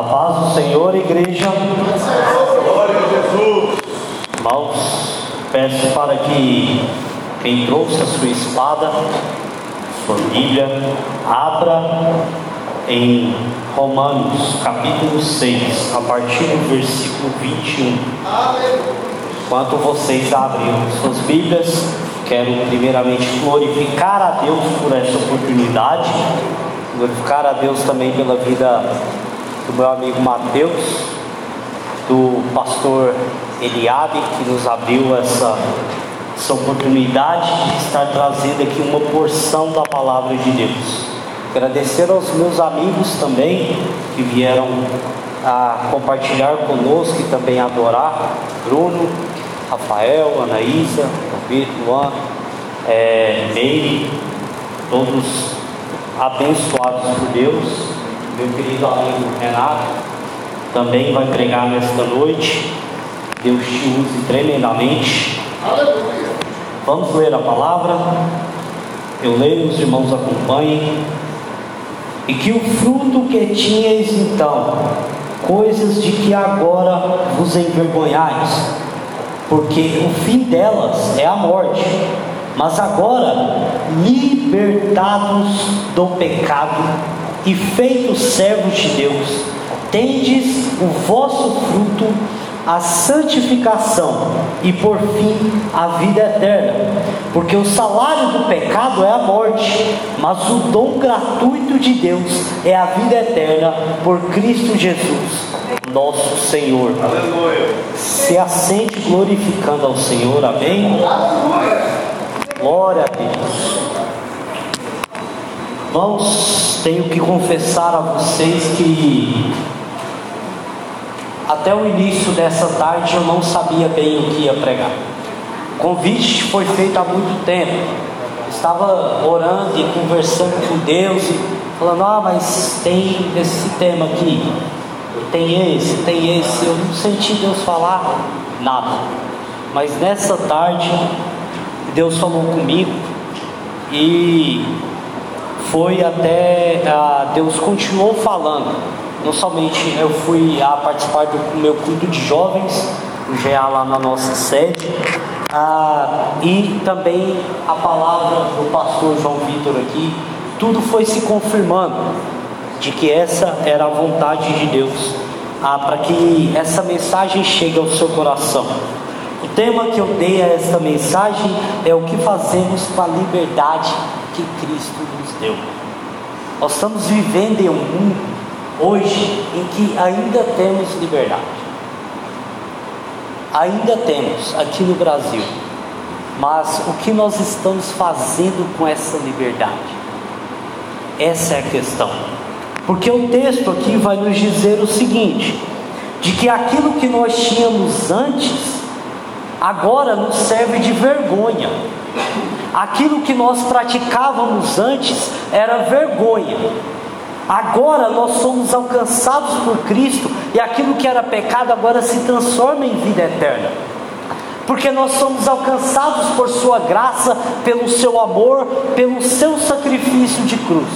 A paz do Senhor, igreja. Glória a Jesus. Irmãos, peço para que quem trouxe a sua espada, sua Bíblia, abra em Romanos capítulo 6, a partir do versículo 21. Enquanto vocês abrem suas Bíblias, quero primeiramente glorificar a Deus por essa oportunidade, glorificar a Deus também pela vida do meu amigo Mateus, do pastor Eliabe, que nos abriu essa, essa oportunidade de estar trazendo aqui uma porção da palavra de Deus. Agradecer aos meus amigos também que vieram a compartilhar conosco e também adorar. Bruno, Rafael, Anaísa, Roberto, Luan, é, Meire, todos abençoados por Deus meu querido amigo Renato, também vai pregar nesta noite. Deus te use tremendamente. Aleluia. Vamos ler a palavra. Eu leio, os irmãos acompanhem. E que o fruto que tinhais então, coisas de que agora vos envergonhais, porque o fim delas é a morte. Mas agora, libertados do pecado, e feitos servos de Deus, tendes o vosso fruto a santificação e por fim a vida eterna. Porque o salário do pecado é a morte, mas o dom gratuito de Deus é a vida eterna por Cristo Jesus, nosso Senhor. Aleluia. Se assente glorificando ao Senhor, amém? Glória a Deus. Irmãos, tenho que confessar a vocês que até o início dessa tarde eu não sabia bem o que ia pregar. O convite foi feito há muito tempo. estava orando e conversando com Deus falando, ah, mas tem esse tema aqui, tem esse, tem esse. Eu não senti Deus falar nada. Mas nessa tarde Deus falou comigo e foi até ah, Deus continuou falando. Não somente eu fui a participar do meu culto de jovens, o GA lá na nossa sede, ah, e também a palavra do pastor João Vitor aqui, tudo foi se confirmando de que essa era a vontade de Deus, ah, para que essa mensagem chegue ao seu coração. O tema que eu dei a esta mensagem é o que fazemos com a liberdade que Cristo nos deu. Nós estamos vivendo em um mundo hoje em que ainda temos liberdade. Ainda temos aqui no Brasil. Mas o que nós estamos fazendo com essa liberdade? Essa é a questão. Porque o texto aqui vai nos dizer o seguinte: de que aquilo que nós tínhamos antes, agora nos serve de vergonha. Aquilo que nós praticávamos antes era vergonha. Agora nós somos alcançados por Cristo e aquilo que era pecado agora se transforma em vida eterna. Porque nós somos alcançados por Sua graça, pelo Seu amor, pelo Seu sacrifício de cruz.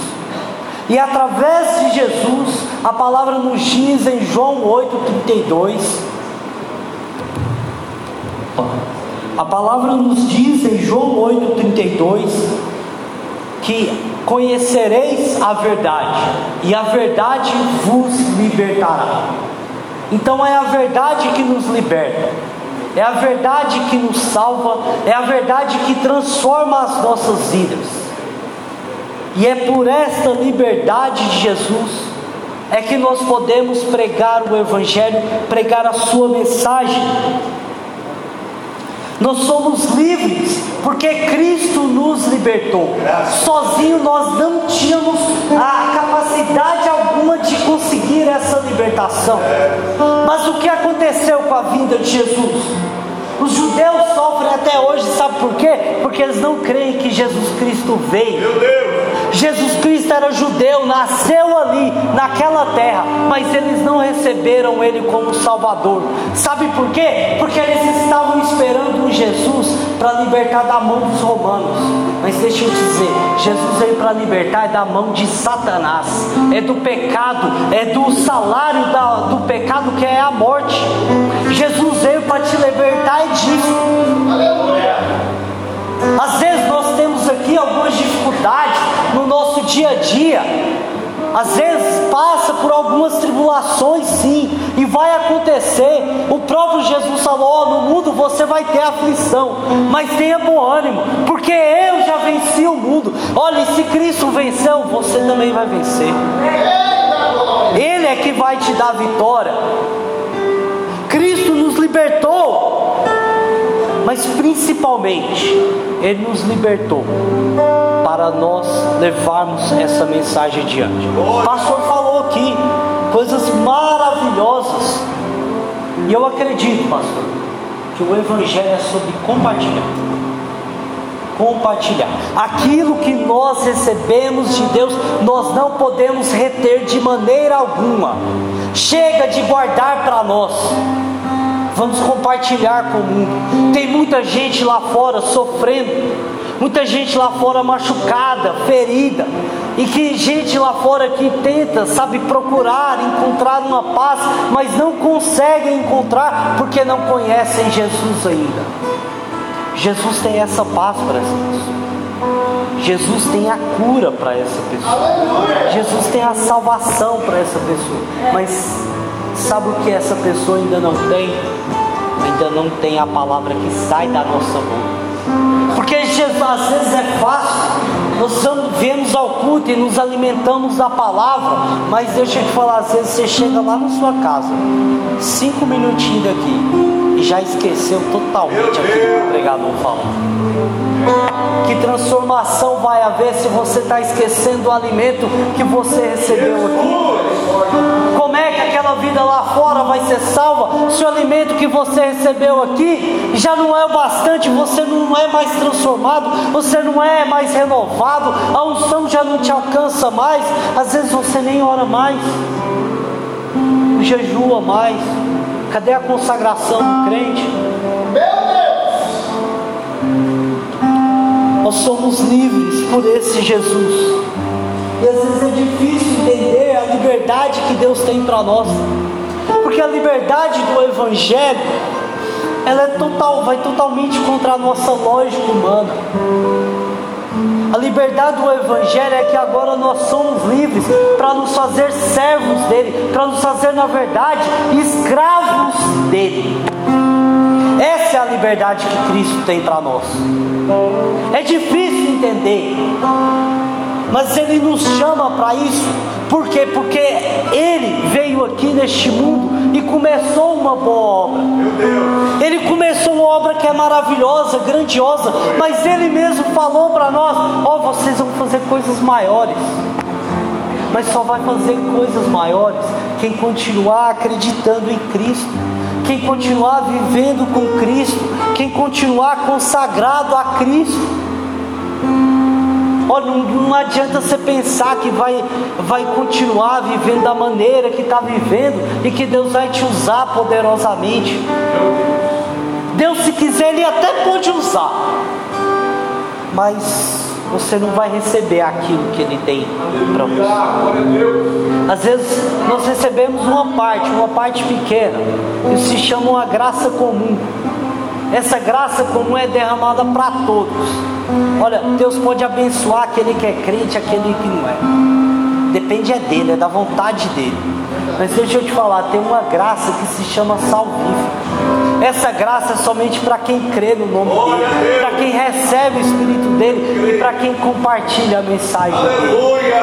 E através de Jesus, a palavra nos diz em João 8,32 a palavra nos diz em João 8,32 que conhecereis a verdade, e a verdade vos libertará. Então é a verdade que nos liberta, é a verdade que nos salva, é a verdade que transforma as nossas vidas. E é por esta liberdade de Jesus é que nós podemos pregar o Evangelho, pregar a Sua mensagem nós somos livres porque Cristo nos libertou. Sozinho nós não tínhamos a capacidade alguma de conseguir essa libertação. Mas o que aconteceu com a vinda de Jesus? Os judeus sofrem até hoje, sabe por quê? Porque eles não creem que Jesus Cristo veio. Jesus Cristo era judeu, nasceu ali, naquela terra, mas eles não receberam ele como Salvador. Sabe por quê? Porque eles estavam esperando um Jesus para libertar da mão dos romanos. Mas deixa eu dizer, Jesus veio para libertar da mão de Satanás, é do pecado, é do salário da, do pecado que é a morte. Jesus veio para te libertar disso. Aleluia. Às vezes nós temos aqui algumas dificuldades dia a dia. Às vezes passa por algumas tribulações, sim, e vai acontecer. O próprio Jesus falou: no mundo você vai ter aflição, mas tenha bom ânimo, porque eu já venci o mundo. Olha, se Cristo venceu, você também vai vencer. Ele é que vai te dar vitória. Cristo nos libertou, mas principalmente Ele nos libertou para nós levarmos essa mensagem adiante. O pastor falou aqui coisas maravilhosas, e eu acredito, pastor, que o Evangelho é sobre compartilhar. Compartilhar aquilo que nós recebemos de Deus, nós não podemos reter de maneira alguma. Chega de guardar para nós. Vamos compartilhar com o mundo. Tem muita gente lá fora sofrendo, muita gente lá fora machucada, ferida, e que gente lá fora que tenta, sabe, procurar, encontrar uma paz, mas não consegue encontrar porque não conhecem Jesus ainda. Jesus tem essa paz para essa pessoa. Jesus tem a cura para essa pessoa. Jesus tem a salvação para essa pessoa. Mas sabe o que essa pessoa ainda não tem? Ainda não tem a palavra que sai da nossa boca. Às vezes é fácil, nós vemos ao culto e nos alimentamos da palavra, mas deixa eu te falar, às vezes você chega lá na sua casa, cinco minutinhos daqui, e já esqueceu totalmente aquilo que o pregador falou. Que transformação vai haver se você está esquecendo o alimento que você recebeu aqui? Como é que aquela vida lá fora vai ser salva se o alimento que você recebeu aqui já não é o bastante, você não é mais transformado, você não é mais renovado, a unção já não te alcança mais, às vezes você nem ora mais, jejua mais. Cadê a consagração do crente? Meu Nós somos livres por esse Jesus. E às vezes é difícil entender a liberdade que Deus tem para nós. Porque a liberdade do Evangelho, ela é total, vai totalmente contra a nossa lógica humana. A liberdade do Evangelho é que agora nós somos livres para nos fazer servos dele, para nos fazer, na verdade, escravos dele. Essa é a liberdade que Cristo tem para nós. É difícil entender, mas Ele nos chama para isso. Por quê? Porque Ele veio aqui neste mundo e começou uma boa obra. Ele começou uma obra que é maravilhosa, grandiosa, mas Ele mesmo falou para nós: Ó, oh, vocês vão fazer coisas maiores mas só vai fazer coisas maiores quem continuar acreditando em Cristo quem continuar vivendo com Cristo, quem continuar consagrado a Cristo. Olha, não, não adianta você pensar que vai, vai continuar vivendo da maneira que está vivendo e que Deus vai te usar poderosamente. Deus, se quiser, Ele até pode usar, mas você não vai receber aquilo que Ele tem para você. Às vezes nós recebemos uma parte, uma parte pequena, isso se chama uma graça comum. Essa graça comum é derramada para todos. Olha, Deus pode abençoar aquele que é crente, aquele que não é. Depende é dele, é da vontade dele. Mas deixa eu te falar, tem uma graça que se chama salvífica. Essa graça é somente para quem crê no nome dele, para quem recebe o Espírito dele e para quem compartilha a mensagem dele.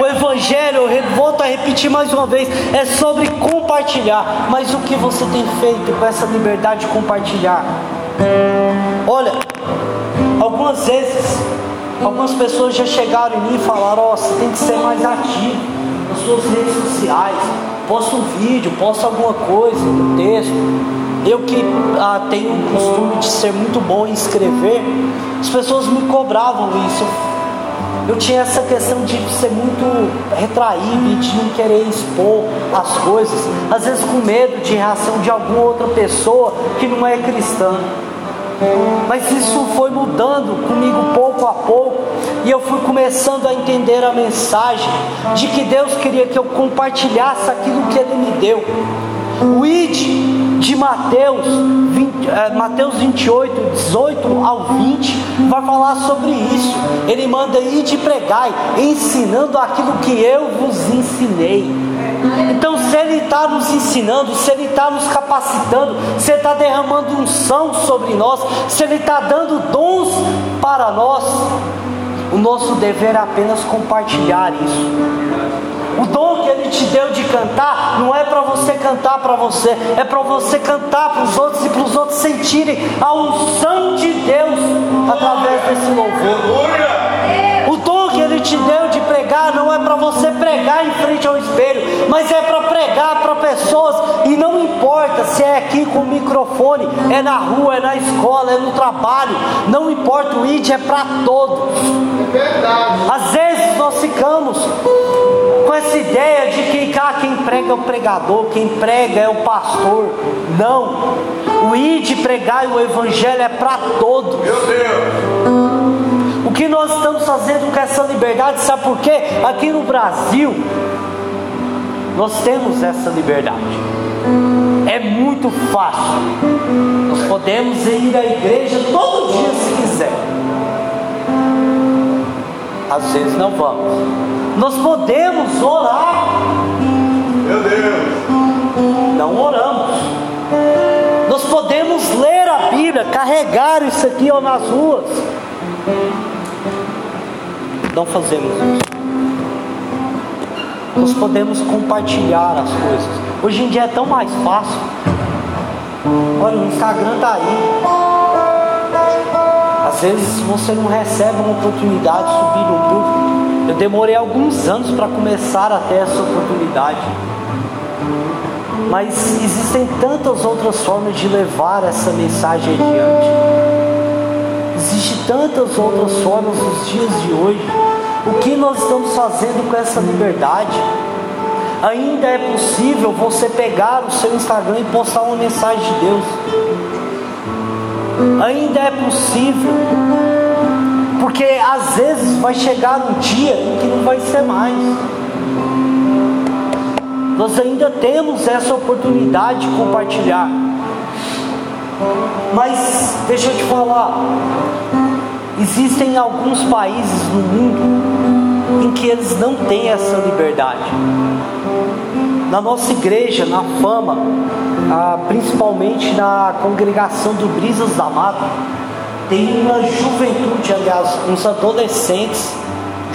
O Evangelho, eu volto a repetir mais uma vez, é sobre compartilhar. Mas o que você tem feito com essa liberdade de compartilhar? Olha, algumas vezes, algumas pessoas já chegaram em mim e falaram: Ó, oh, você tem que ser mais ativo nas suas redes sociais posta um vídeo, posta alguma coisa, um texto. Eu que ah, tenho o costume de ser muito bom em escrever, as pessoas me cobravam isso. Eu tinha essa questão de ser muito retraído e de não querer expor as coisas, às vezes com medo de reação de alguma outra pessoa que não é cristã. Mas isso foi mudando comigo pouco a pouco, e eu fui começando a entender a mensagem de que Deus queria que eu compartilhasse aquilo que Ele me deu. O ID de Mateus, 20, é, Mateus 28, 18 ao 20, vai falar sobre isso. Ele manda ir de pregai, ensinando aquilo que eu vos ensinei. Então, se Ele está nos ensinando, se Ele está nos capacitando, se Ele está derramando unção sobre nós, se Ele está dando dons para nós, o nosso dever é apenas compartilhar isso. O dom que Ele te deu de cantar não é para você cantar para você, é para você cantar para os outros e para os outros sentirem a unção de Deus através desse louvor. O dom que Ele te deu de pregar não é para você pregar em frente ao espelho, mas é para pregar para pessoas e não importa se é aqui com o microfone, é na rua, é na escola, é no trabalho, não importa, o ID é para todos. Às vezes nós ficamos com essa ideia de que ah, quem prega é o pregador, quem prega é o pastor. Não. O ir de pregar o evangelho é para todos. Meu Deus. O que nós estamos fazendo com essa liberdade, sabe por quê? Aqui no Brasil, nós temos essa liberdade. É muito fácil. Nós podemos ir à igreja todo dia se quiser. Às vezes não vamos. Nós podemos orar. Meu Deus. Não oramos. Nós podemos ler a Bíblia, carregar isso aqui ó, nas ruas. Não fazemos isso. Nós podemos compartilhar as coisas. Hoje em dia é tão mais fácil. Olha, o Instagram está aí. Às vezes você não recebe uma oportunidade de subir no púlpito. Eu demorei alguns anos para começar a ter essa oportunidade. Mas existem tantas outras formas de levar essa mensagem adiante. Existem tantas outras formas nos dias de hoje. O que nós estamos fazendo com essa liberdade? Ainda é possível você pegar o seu Instagram e postar uma mensagem de Deus. Ainda é possível porque às vezes vai chegar um dia em que não vai ser mais. Nós ainda temos essa oportunidade de compartilhar. Mas deixa eu te falar, existem alguns países no mundo em que eles não têm essa liberdade. Na nossa igreja, na fama, ah, principalmente na congregação do Brisas da Mata, tem uma juventude, aliás, uns adolescentes,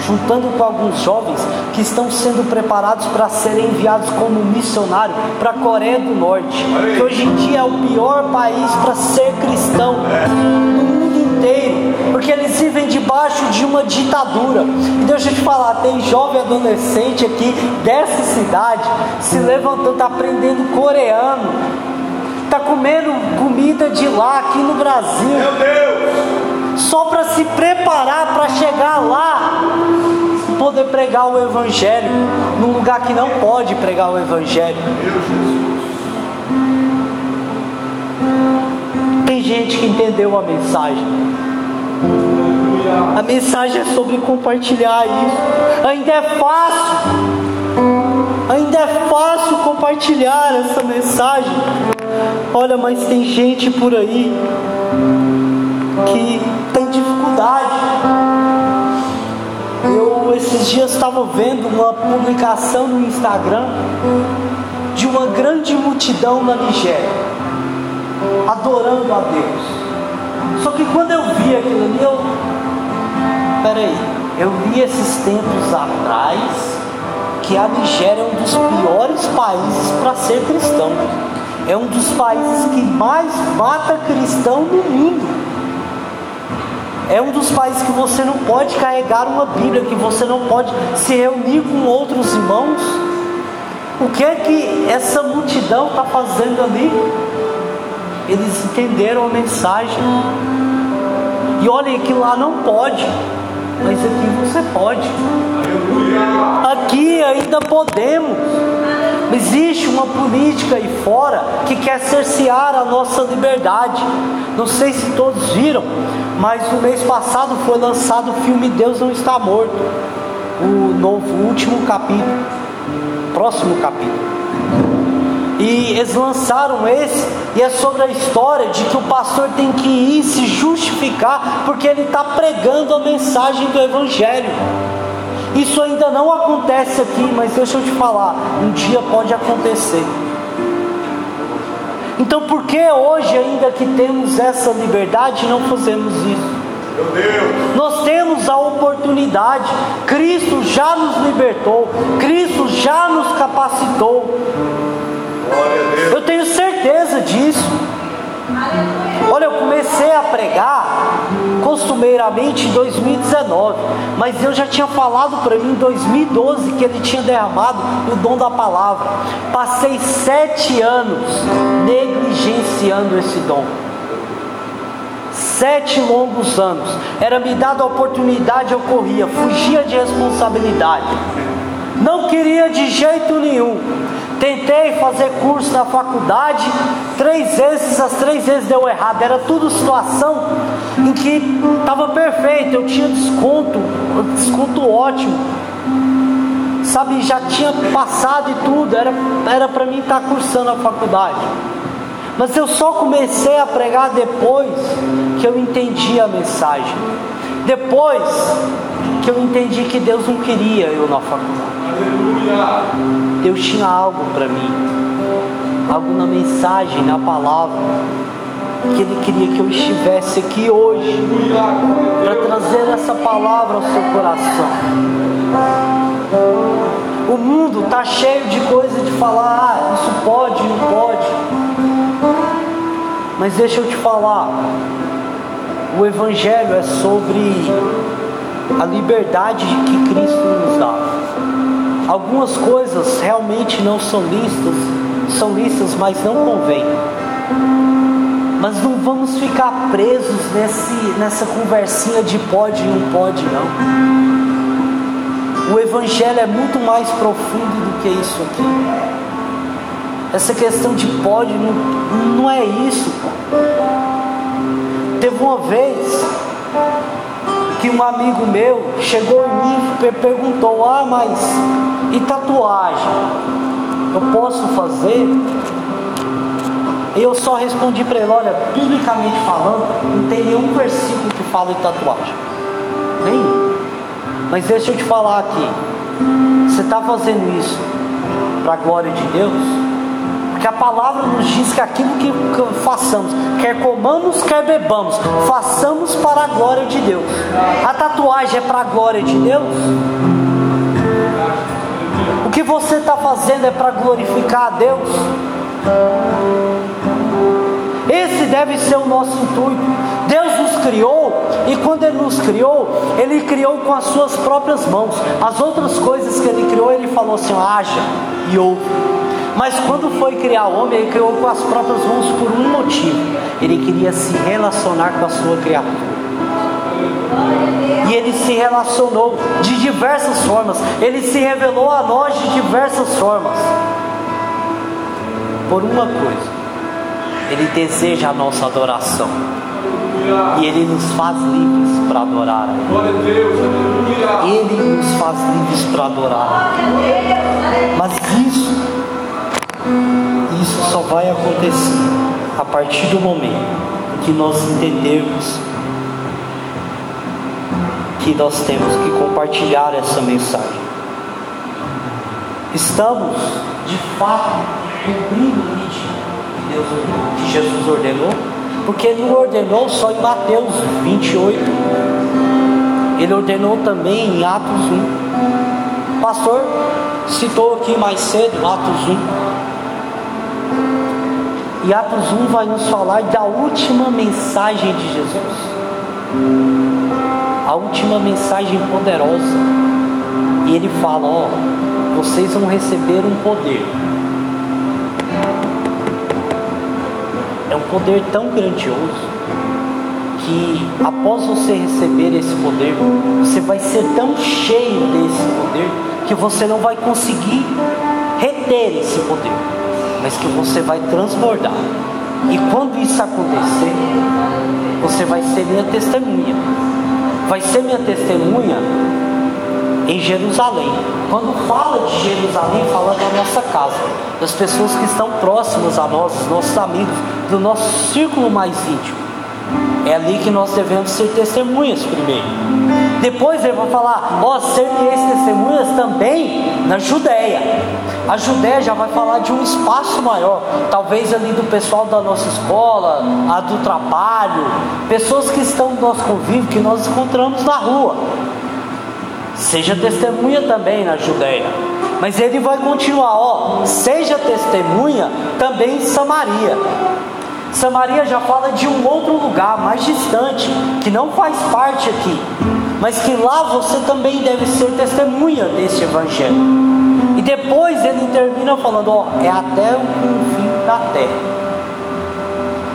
juntando com alguns jovens que estão sendo preparados para serem enviados como missionário para a Coreia do Norte, que hoje em dia é o pior país para ser cristão. Mundo inteiro, porque eles vivem debaixo de uma ditadura. E deixa eu te falar, tem jovem adolescente aqui dessa cidade se levantando, tá aprendendo coreano está comendo comida de lá aqui no Brasil. Meu Deus! Só para se preparar para chegar lá e poder pregar o Evangelho num lugar que não pode pregar o Evangelho. Tem gente que entendeu a mensagem. A mensagem é sobre compartilhar isso. Ainda é fácil. Ainda é fácil compartilhar essa mensagem. Olha, mas tem gente por aí que tem dificuldade. Eu esses dias estava vendo uma publicação no Instagram de uma grande multidão na Nigéria, adorando a Deus. Só que quando eu vi aquilo ali, eu. Peraí, eu vi esses tempos atrás que a Nigéria é um dos piores países para ser cristão é um dos países que mais mata cristão no mundo. É um dos países que você não pode carregar uma Bíblia, que você não pode se reunir com outros irmãos. O que é que essa multidão está fazendo ali? Eles entenderam a mensagem. E olhem que lá não pode. mas aqui você pode. Aqui ainda podemos. Existe uma política aí fora que quer cercear a nossa liberdade. Não sei se todos viram, mas no mês passado foi lançado o filme Deus Não Está Morto. O novo, o último capítulo. Próximo capítulo. E eles lançaram esse, e é sobre a história de que o pastor tem que ir se justificar porque ele está pregando a mensagem do Evangelho. Isso ainda não acontece aqui, mas deixa eu te falar, um dia pode acontecer. Então, por que hoje, ainda que temos essa liberdade, não fazemos isso? Nós temos a oportunidade, Cristo já nos libertou, Cristo já nos capacitou. Eu tenho certeza disso. Olha, eu comecei a pregar costumeiramente em 2019, mas eu já tinha falado para mim em 2012 que ele tinha derramado o dom da palavra. Passei sete anos negligenciando esse dom. Sete longos anos. Era me dada a oportunidade, eu corria, fugia de responsabilidade. Não queria de jeito nenhum. Tentei fazer curso na faculdade, três vezes, as três vezes deu errado. Era tudo situação em que estava perfeito, eu tinha desconto, desconto ótimo. Sabe, já tinha passado e tudo, era para mim estar tá cursando a faculdade. Mas eu só comecei a pregar depois que eu entendi a mensagem. Depois que eu entendi que Deus não queria eu na faculdade. Deus tinha algo para mim, algo na mensagem, na palavra, que Ele queria que eu estivesse aqui hoje para trazer essa palavra ao seu coração. O mundo está cheio de coisa de falar, ah, isso pode, não pode. Mas deixa eu te falar, o Evangelho é sobre a liberdade que Cristo nos dá. Algumas coisas realmente não são listas, são listas, mas não convém. Mas não vamos ficar presos nesse, nessa conversinha de pode e não pode, não. O Evangelho é muito mais profundo do que isso aqui. Essa questão de pode não, não é isso. Teve uma vez que um amigo meu chegou em mim e perguntou: Ah, mas e tatuagem? Eu posso fazer? Eu só respondi para ele: Olha, biblicamente falando, não tem nenhum versículo que fala em tatuagem. Nem. Mas deixa eu te falar aqui: você está fazendo isso para a glória de Deus? Porque a palavra nos diz que aquilo que façamos, quer comamos, quer bebamos, façamos para a glória de Deus. A tatuagem é para a glória de Deus? Que você está fazendo é para glorificar a Deus? Esse deve ser o nosso intuito. Deus nos criou e quando Ele nos criou, Ele criou com as suas próprias mãos. As outras coisas que Ele criou, Ele falou assim: haja e ouve. Mas quando foi criar o homem, ele criou com as próprias mãos por um motivo: ele queria se relacionar com a sua criatura. Ele se relacionou de diversas formas, ele se revelou a nós de diversas formas. Por uma coisa, ele deseja a nossa adoração. E Ele nos faz livres para adorar. Ele nos faz livres para adorar. Mas isso isso só vai acontecer a partir do momento que nós entendermos que nós temos que compartilhar essa mensagem. Estamos, de fato, cumprindo o que Deus que Jesus ordenou, porque Ele não ordenou só em Mateus 28, Ele ordenou também em Atos 1. O pastor citou aqui mais cedo, Atos 1 e Atos 1 vai nos falar da última mensagem de Jesus. A última mensagem poderosa. E ele fala: Ó, vocês vão receber um poder. É um poder tão grandioso que após você receber esse poder, você vai ser tão cheio desse poder que você não vai conseguir reter esse poder, mas que você vai transbordar. E quando isso acontecer, você vai ser minha testemunha. Vai ser minha testemunha em Jerusalém. Quando fala de Jerusalém, fala da nossa casa, das pessoas que estão próximas a nós, dos nossos amigos, do nosso círculo mais íntimo. É ali que nós devemos ser testemunhas primeiro. Depois ele vai falar, ó, oh, ser testemunhas também na Judéia. A Judéia já vai falar de um espaço maior, talvez ali do pessoal da nossa escola, a do trabalho, pessoas que estão no nosso convívio, que nós encontramos na rua. Seja testemunha também na Judéia. Mas ele vai continuar, ó, seja testemunha também em Samaria. Samaria já fala de um outro lugar mais distante, que não faz parte aqui, mas que lá você também deve ser testemunha desse evangelho. E depois ele termina falando: ó, é até o fim da terra.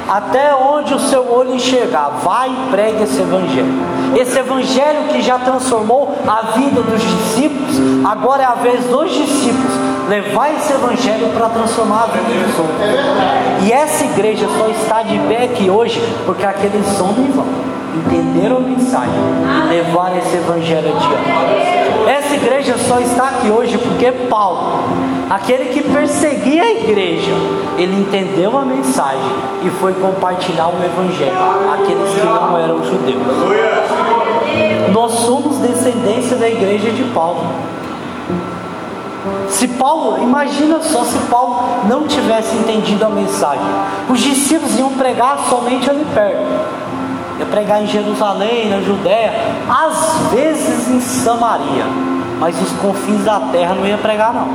Até onde o seu olho enxergar, vai e pregue esse evangelho. Esse evangelho que já transformou a vida dos discípulos, agora é a vez dos discípulos levar esse evangelho para transformar a vida dos outros. E essa igreja só está de pé aqui hoje porque aqueles homens vão entenderam a mensagem e levaram esse evangelho adiante. Essa igreja só está aqui hoje porque Paulo, aquele que perseguia a igreja, ele entendeu a mensagem e foi compartilhar o evangelho àqueles que não eram judeus. Nós somos descendência da igreja de Paulo. Se Paulo, imagina só se Paulo não tivesse entendido a mensagem, os discípulos iam pregar somente ali perto, ia pregar em Jerusalém, na Judéia, às vezes em Samaria, mas os confins da terra não ia pregar não.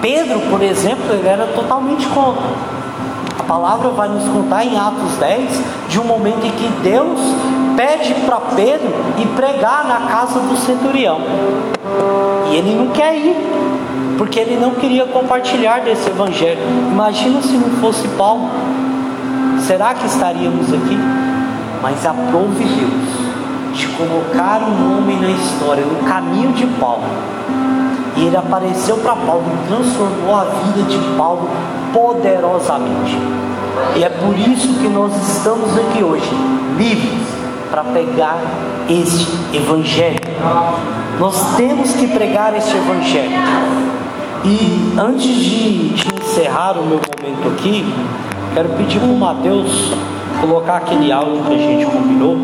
Pedro, por exemplo, ele era totalmente contra. A palavra vai nos contar em Atos 10 de um momento em que Deus pede para Pedro ir pregar na casa do centurião. E ele não quer ir, porque ele não queria compartilhar desse evangelho. Imagina se não fosse Paulo. Será que estaríamos aqui? Mas aprove Deus de colocar um homem na história, no caminho de Paulo. E ele apareceu para Paulo e transformou a vida de Paulo poderosamente. E é por isso que nós estamos aqui hoje, livres para pregar este evangelho. Nós temos que pregar este evangelho. E antes de encerrar o meu momento aqui, quero pedir para o Mateus colocar aquele áudio que a gente combinou.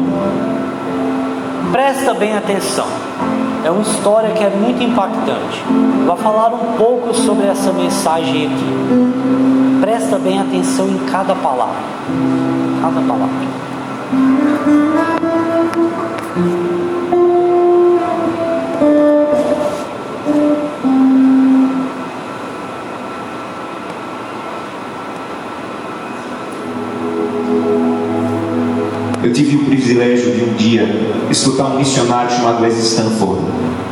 Presta bem atenção. É uma história que é muito impactante. Vou falar um pouco sobre essa mensagem aqui. Presta bem atenção em cada palavra. Cada palavra. Privilégio de um dia escutar um missionário chamado Wesley Stanford.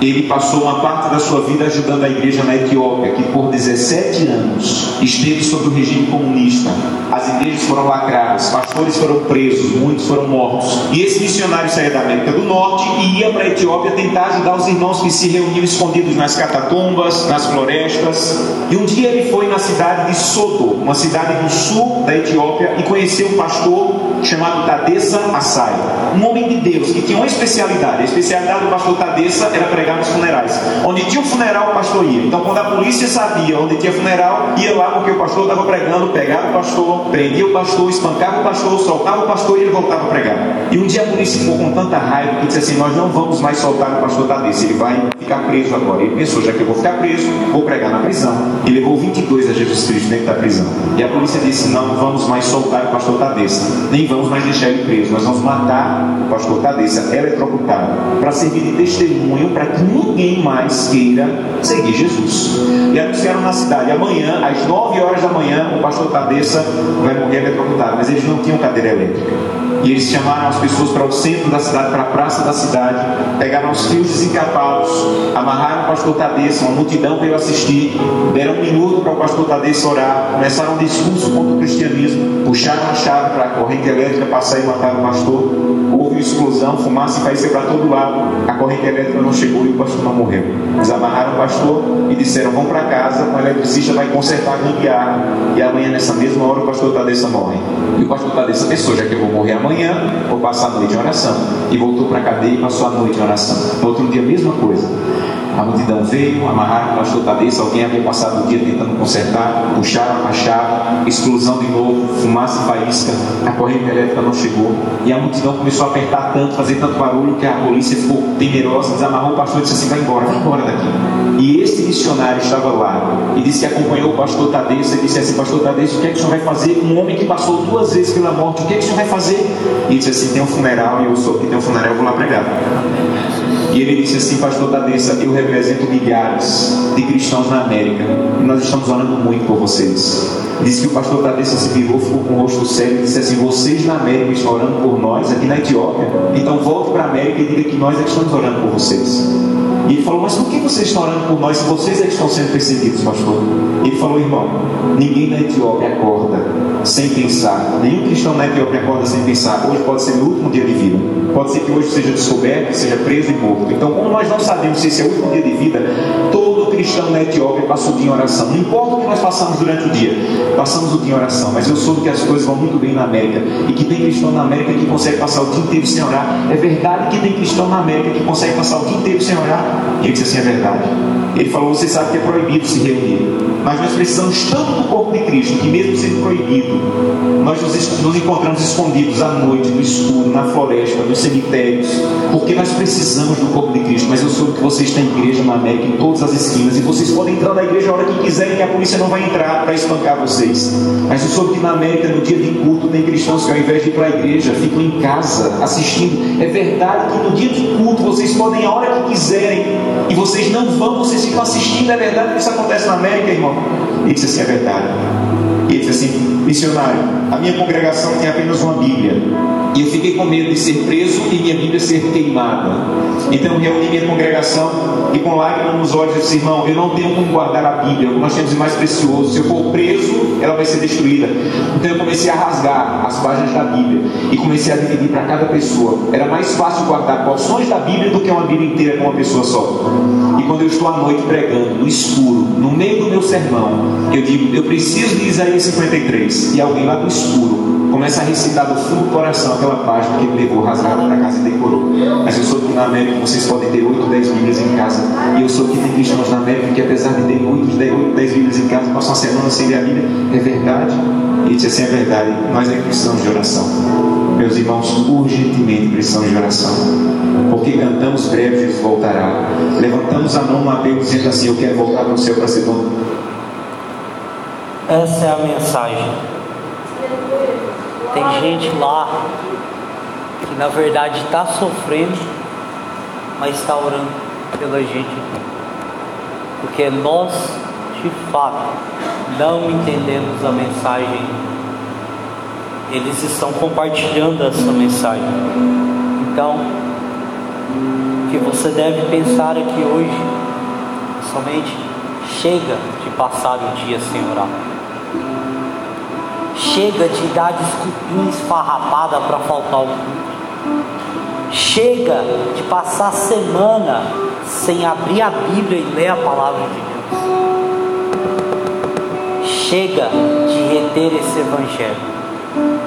Ele passou uma parte da sua vida ajudando a igreja na Etiópia, que por 17 anos esteve sob o regime comunista. As igrejas foram lacradas, pastores foram presos, muitos foram mortos. E esse missionário saía da América do Norte e ia para a Etiópia tentar ajudar os irmãos que se reuniam escondidos nas catatumbas, nas florestas. E um dia ele foi na cidade de Soto, uma cidade do sul da Etiópia, e conheceu um pastor chamado Tadessa Assai, um homem de Deus que tinha uma especialidade. A especialidade do pastor Tadessa era pregar nos funerais. Onde tinha um funeral, o pastor ia. Então, quando a polícia sabia onde tinha funeral, ia lá porque o pastor estava pregando, pegava o pastor, prendia o pastor, espancava o pastor, soltava o pastor e ele voltava a pregar. E um dia a polícia ficou com tanta raiva que disse assim: Nós não vamos mais soltar o pastor Tadessa, ele vai ficar preso agora. Ele pensou: Já que eu vou ficar preso, vou pregar na prisão. E levou 22 a Jesus Cristo dentro da prisão. E a polícia disse: Não vamos mais soltar o pastor Tadessa, nem vamos mais deixar ele preso, nós vamos matar o pastor Tadessa eletrocutado para servir de testemunho para que ninguém mais queira seguir Jesus. E anunciaram na cidade: amanhã, às 9 horas da manhã, o pastor Tadessa vai morrer eletrocutado, mas eles não tinham cadeira elétrica. E eles chamaram as pessoas para o centro da cidade, para a praça da cidade, pegaram os fios desencapados, amarraram o pastor Tadessa, uma multidão veio assistir, deram um minuto para o pastor Tadeu orar, começaram um discurso contra o cristianismo, puxaram a chave para a corrente elétrica passar e matar o pastor. Houve explosão, fumaça países para todo lado. A corrente elétrica não chegou e o pastor não morreu. Desamarraram o pastor e disseram: Vão para casa, o eletricista vai consertar a gambiarra. E amanhã, nessa mesma hora, o pastor Tadeu morre. E o pastor Tadeu pensou: já que eu vou morrer amanhã, vou passar a noite em oração. E voltou para a cadeia e passou a noite em oração. No outro dia, a mesma coisa. A multidão veio, amarraram o pastor Tadeu, alguém havia passado o dia tentando consertar, puxaram a chave, explosão de novo, fumaça e faísca, a corrente elétrica não chegou, e a multidão começou a apertar tanto, fazer tanto barulho, que a polícia ficou temerosa, desamarrou o pastor e disse assim, vai embora, vai embora daqui. E esse missionário estava lá, e disse que acompanhou o pastor Tadeu, e disse assim, pastor Tadeu, o que é que o senhor vai fazer? Um homem que passou duas vezes pela morte, o que é que o senhor vai fazer? E disse assim, tem um funeral, e eu sou que tem um funeral, eu vou lá pregar. E ele disse assim, pastor Tadessa, eu represento milhares de cristãos na América e nós estamos orando muito por vocês. Disse que o pastor Tadessa se virou, ficou com o rosto sério e disse assim: Vocês na América estão orando por nós, aqui na Etiópia, então volte para a América e diga que nós é que estamos orando por vocês. E ele falou, mas por que vocês estão orando por nós se vocês é que estão sendo perseguidos, pastor? Ele falou, irmão, ninguém na Etiópia acorda sem pensar. Nenhum cristão na Etiópia acorda sem pensar. Hoje pode ser meu último dia de vida. Pode ser que hoje seja descoberto, seja preso e morto. Então, como nós não sabemos se esse é o último dia de vida, todo cristão na Etiópia passa o dia em oração. Não importa o que nós passamos durante o dia, passamos o dia em oração. Mas eu soube que as coisas vão muito bem na América e que tem cristão na América que consegue passar o dia inteiro sem orar. É verdade que tem cristão na América que consegue passar o dia inteiro sem orar. E ele disse assim: é verdade. Ele falou: você sabe que é proibido se reunir. Mas nós precisamos tanto do corpo de Cristo que, mesmo sendo proibido, nós nos, nos encontramos escondidos à noite, no escuro, na floresta, nos cemitérios, porque nós precisamos do corpo de Cristo. Mas eu soube que vocês têm igreja na América em todas as esquinas e vocês podem entrar na igreja a hora que quiserem, que a polícia não vai entrar para espancar vocês. Mas eu soube que na América, no dia de culto, tem cristãos que ao invés de ir para a igreja, ficam em casa assistindo. É verdade que no dia de culto vocês podem a hora que quiserem e vocês não vão, vocês ficam assistindo. É verdade que isso acontece na América, irmão? Disse assim: é verdade. E ele disse assim: missionário, a minha congregação tem apenas uma Bíblia. E eu fiquei com medo de ser preso e minha Bíblia ser queimada. Então eu reuni minha congregação e com lágrimas nos olhos disse: irmão, eu não tenho como guardar a Bíblia, nós temos de mais precioso. Se eu for preso, ela vai ser destruída. Então eu comecei a rasgar as páginas da Bíblia e comecei a dividir para cada pessoa. Era mais fácil guardar porções da Bíblia do que uma Bíblia inteira com uma pessoa só. E quando eu estou à noite pregando, no escuro, no meio do meu sermão, eu digo: eu preciso de Isaías 53. E alguém lá do escuro começa a recitar do fundo do coração aquela página que ele levou rasgada para casa e decorou. Mas eu soube que na América vocês podem ter 8, 10 Bíblias em casa. E eu soube que tem cristãos na América que, apesar de ter 8, 10, 10 Bíblias em casa, passam uma semana sem ler a Bíblia. É verdade. E disse assim: é verdade. Nós é precisamos de oração. Meus irmãos, urgentemente precisamos de oração. Porque cantamos breve, Jesus voltará. Levantamos a mão no apelo dizendo assim: Eu quero voltar para o céu para ser dono. Essa é a mensagem. Tem gente lá que na verdade está sofrendo, mas está orando pela gente. Porque nós, de fato, não entendemos a mensagem. Eles estão compartilhando essa mensagem. Então, o que você deve pensar é que hoje somente chega de passar o dia sem orar. Chega de dar desculpinha esfarrapada para faltar o culto. Chega de passar semana sem abrir a Bíblia e ler a palavra de Deus. Chega de reter esse Evangelho.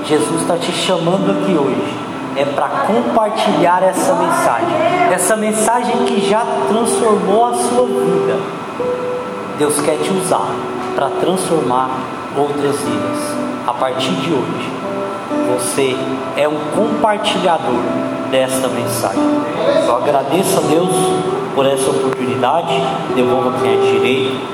Jesus está te chamando aqui hoje. É para compartilhar essa mensagem. Essa mensagem que já transformou a sua vida. Deus quer te usar para transformar outras vidas a partir de hoje, você é um compartilhador desta mensagem. Eu agradeço a Deus por essa oportunidade, devolva quem é direito.